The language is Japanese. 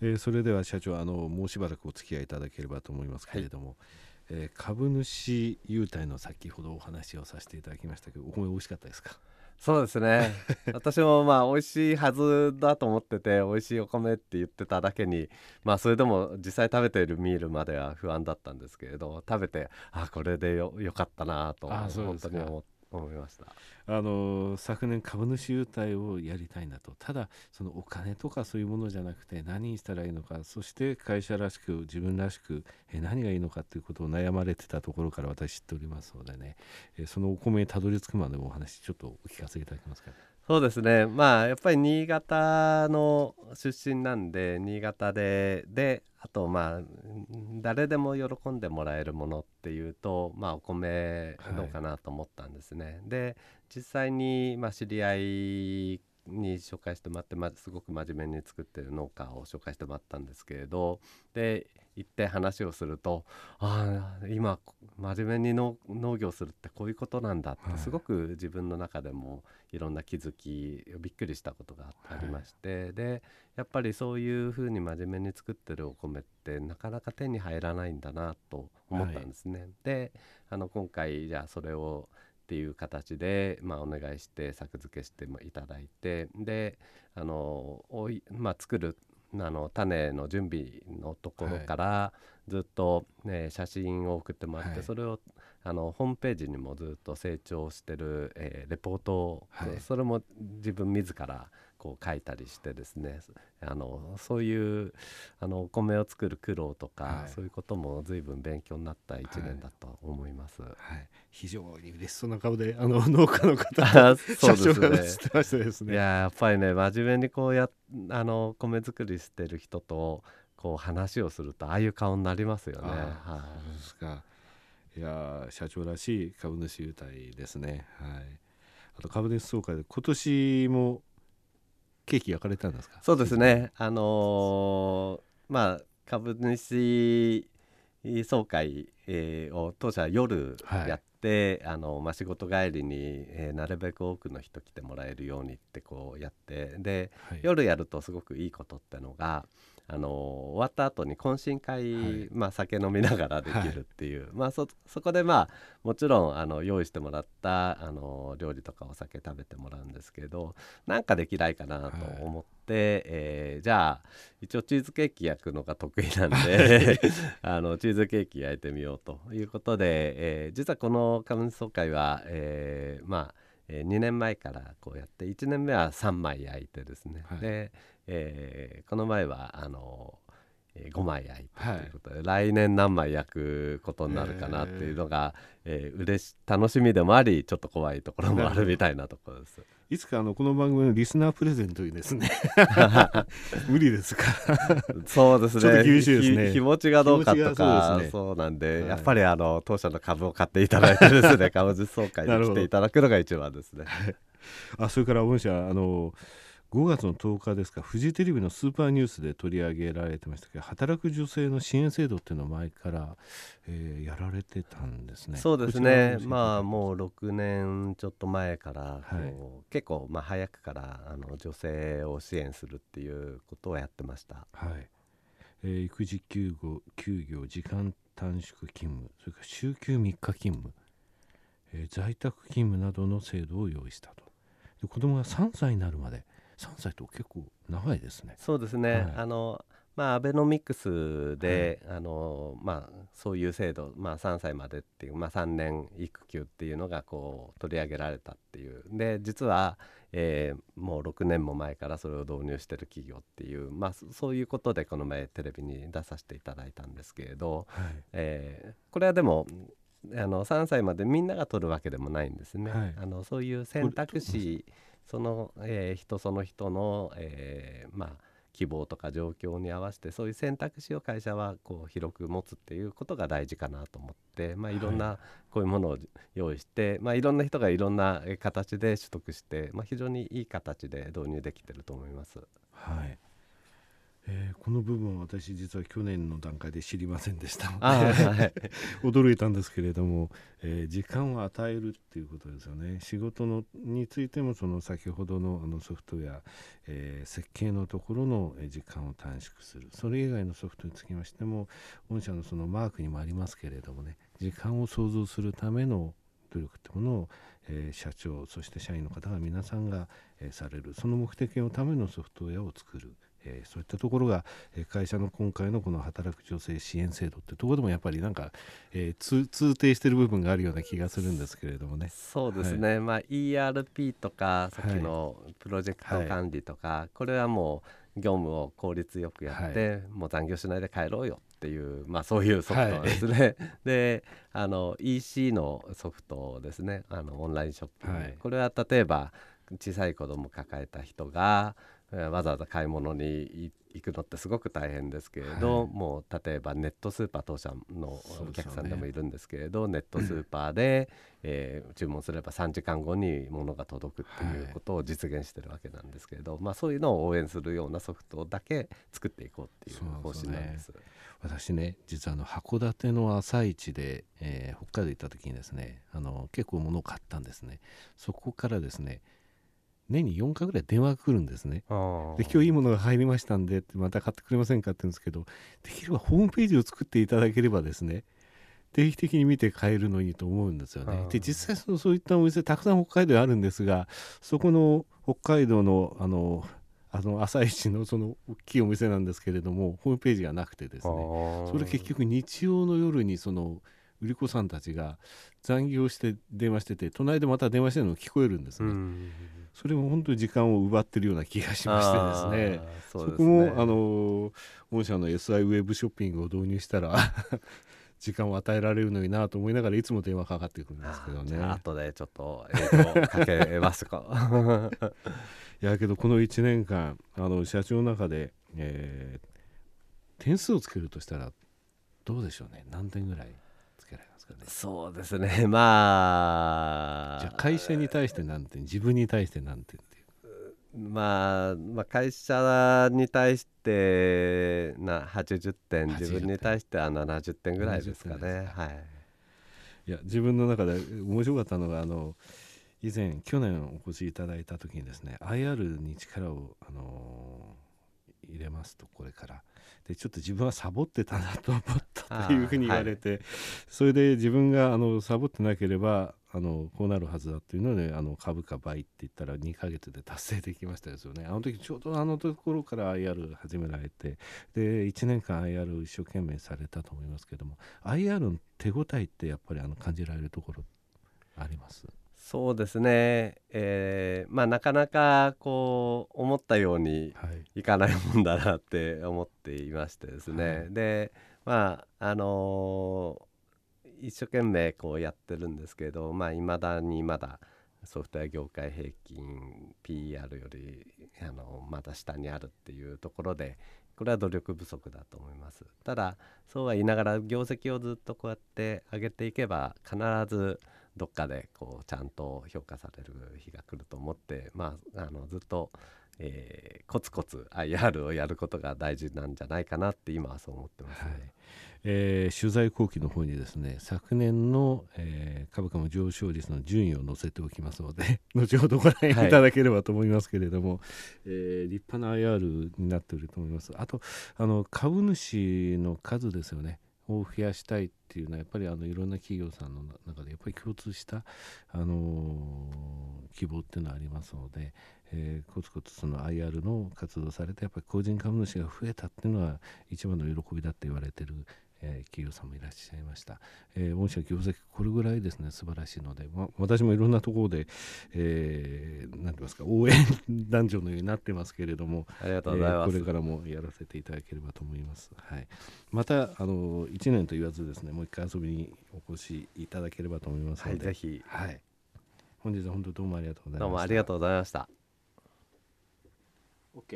えー、それでは社長あのもうしばらくお付き合いいただければと思いますけれども、はい、えー、株主優待の先ほどお話をさせていただきましたけどお米美味しかったですか？そうですね。私もまあ美味しいはずだと思ってて美味しいお米って言ってただけにまあそれでも実際食べているミールまでは不安だったんですけれど食べてあこれでよよかったなと本当に思って。思いました。あの昨年株主優待をやりたいなと。ただそのお金とかそういうものじゃなくて何にしたらいいのかそして会社らしく自分らしくえ何がいいのかということを悩まれてたところから私知っておりますのでね。えそのお米にたどり着くまでお話ちょっとお聞かせいただけますか、ね、そうですねまあやっぱり新潟の出身なんで新潟でであとまあ誰でも喜んでもらえるものっていうとまあお米のかなと思ったんですね。はい、で実際にまあ知り合いに紹介してもらって、ま、すごく真面目に作ってる農家を紹介してもらったんですけれどで行って話をするとああ今真面目に農業するってこういうことなんだってすごく自分の中でもいろんな気づきびっくりしたことがありまして、はい、でやっぱりそういうふうに真面目に作ってるお米ってなかなか手に入らないんだなと思ったんですね。はい、であの今回じゃあそれをっていう形で、まあ、お願いして作付けしていただいてであのおい、まあ、作るあの種の準備のところからずっと、ね、写真を送ってもらって、はい、それをあのホームページにもずっと成長してる、えー、レポートを、はい、それも自分自らこう書いたりしてですねあのそういうあのお米を作る苦労とか、はい、そういうことも随分勉強になった1年だと思います、はい、はい、非常に嬉しそうな顔であの農家の方 そうですね。ですね。いややっぱりね真面目にこうやあの米作りしてる人とこう話をするとああいう顔になりますよね。はい、そうですか。いや社長らしい株主優待ですね。はい。あと株主総会で今年もケーキ焼かれたんですか？そうですね。あのー、まあ株主総会、えー、を当社夜やって、はい、あのまあ、仕事帰りに、えー、なるべく多くの人来てもらえるようにってこうやってで、はい、夜やるとすごくいいことってのがあの終わった後に懇親会、はい、まあ、酒飲みながらできるっていう、はい、まあそ、そこでまあもちろんあの用意してもらったあの料理とかお酒食べてもらうんですけどなんかできないかなと思って、はい、えー、じゃあ一応チーズケーキ焼くのが得意なんで あのチーズケーキ焼いてみようということで、えー、実はこの株主総会は、えー、まあえー、2年前からこうやって1年目は3枚焼いてですね、はい、で、えー、この前はあのえー、5枚焼いてということで、はい、来年何枚焼くことになるかなっていうのが、えー、嬉し楽しみでもありちょっと怖いところもあるみたいなところです。いつかあのこの番組のリスナープレゼントにですね。無理ですか？そうですね。ちょっと厳しいですね。気持ちがどうかとかそう,、ね、そうなんで、はい、やっぱりあの当社の株を買っていただいてですね株主総会に来ていただくのが一番ですね。あそれから御社あの5月の10日ですかフジテレビのスーパーニュースで取り上げられてましたけど働く女性の支援制度っていうのを前から、えー、やられてたんですね。そうですねまあもう6年ちょっと前からはい、結構まあ早くからあの女性を支援するっていうことをやってました。はいえー、育児休業休業時間短縮勤務それから週休3日勤務、えー、在宅勤務などの制度を用意したと。で子供が3歳になるまで3歳と結構長いですね。そうですね、はい、あのまあ、アベノミクスで、はい、あのまあ、そういう制度、まあ、3歳までっていう、まあ、3年育休っていうのがこう取り上げられたっていう。で実は、えー、もう6年も前からそれを導入してる企業っていう、まあ、そういうことでこの前テレビに出させていただいたんですけれど、はい、えー、これはでもあの3歳までみんなが取るわけでもないんですね。はい、あのそういう選択肢その、えー、人その人の、えー、まあ希望とか状況に合わせてそういう選択肢を会社はこう広く持つっていうことが大事かなと思って、まあ、いろんなこういうものを用意して、はいまあ、いろんな人がいろんな形で取得して、まあ、非常にいい形で導入できてると思います。はいえー、この部分は私実は去年の段階で知りませんでしたので、はい、驚いたんですけれども、えー、時間を与えるっていうことですよね。仕事のについてもその先ほどのあのソフトウェア、えー、設計のところの時間を短縮する。それ以外のソフトにつきましても御社のそのマークにもありますけれどもね時間を創造するための努力ってものを、えー、社長そして社員の方が皆さんが、えー、される。その目的のためのソフトウェアを作る。えー、そういったところが、えー、会社の今回のこの働く女性支援制度ってところでもやっぱりなんか、えー、通通底してる部分があるような気がするんですけれどもね。そうですね、はい、まあ、ERP とかさっきのプロジェクト管理とか、はい、これはもう業務を効率よくやって、はい、もう残業しないで帰ろうよっていう、まあ、そういうソフトですね。はい、であの EC のソフトですね。あのオンラインショップ、はい、これは例えば小さい子供を抱えた人がわざわざ買い物に行くのってすごく大変ですけれど、はい、もう例えばネットスーパー当社のお客さんでもいるんですけれど、ね、ネットスーパーで、えー、注文すれば3時間後に物が届くっていうことを実現してるわけなんですけれど、はい、まあ、そういうのを応援するようなソフトだけ作っていこうっていう方針なんです。私ね実はあの函館の朝市で、えー、北海道行った時にですねあの結構物を買ったんですね。そこからですね年に4回ぐらい電話が来るんですね。で今日いいものが入りましたんでまた買ってくれませんかって言うんですけどできればホームページを作っていただければですね定期的に見て買えるのにと思うんですよね。で実際そのそういったお店たくさん北海道にあるんですがそこの北海道のあのあの朝市のその大きいお店なんですけれどもホームページがなくてですね。それ結局日曜の夜にその売り子さんたちが残業して電話してて隣でまた電話してるのが聞こえるんですね。それも本当に時間を奪ってるような気がしましてですねそこもあの御社の SI ウェブショッピングを導入したら時間を与えられるのになと思いながらいつも電話かかってくるんですけどね。後でちょっと影響かけますか。いやけどこの1年間あの社長の中で、えー、点数をつけるとしたらどうでしょうね何点ぐらい？かね。そうですね。まあじゃあ会社に対して何点自分に対して何点っていう。まあ、まあ会社に対してな80点自分に対しては70点ぐらいですかね。はい。いや自分の中で面白かったのがあの以前去年お越しいただいた時にですね IR に力を、あのー、入れますとこれから。でちょっと自分はサボってたなと思ったというふうに言われて、はい、それで自分があのサボってなければあのこうなるはずだっていうのであの株価倍って言ったら2ヶ月で達成できましたですよね。あの時ちょうどあのところから IR 始められてで1年間 IR を一生懸命されたと思いますけども IR の手応えってやっぱりあの感じられるところあります？そうですね、えー、まあなかなかこう思ったようにい。かないもんだなって思っていましてですね、はい、でまああのー、一生懸命こうやってるんですけどまあいまだにまだソフトウェア業界平均 PR よりあのまだ下にあるっていうところでこれは努力不足だと思います。ただそうは言いながら業績をずっとこうやって上げていけば必ずどっかでこうちゃんと評価される日が来ると思って、まあ、あのずっと、えー、コツコツ IR をやることが大事なんじゃないかなって今はそう思ってます、ね、はい。えー、取材後期の方にですね昨年の、えー、株価の上昇率の順位を載せておきますので 後ほどご覧いただければと思いますけれども、はい、えー、立派な IR になっていると思います。あとあの株主の数ですよね。を増やしたいっていうのはやっぱりあのいろんな企業さんの中でやっぱり共通した、あの、希望っていうのはありますので、えー、コツコツその IR の活動されてやっぱり個人株主が増えたっていうのは一番の喜びだって言われてるえー、企業さんもいらっしゃいました。えー、御社業績これぐらいですね素晴らしいので、ま、私もいろんなところで、えー、なんて言いますか応援男女のようになってますけれどもありがとうございます、えー、これからもやらせていただければと思います。はい、またあの1年と言わずですねもう一回遊びにお越しいただければと思いますので、はい、ぜひ、はい、本日は本当どうもありがとうございました。どうもありがとうございました。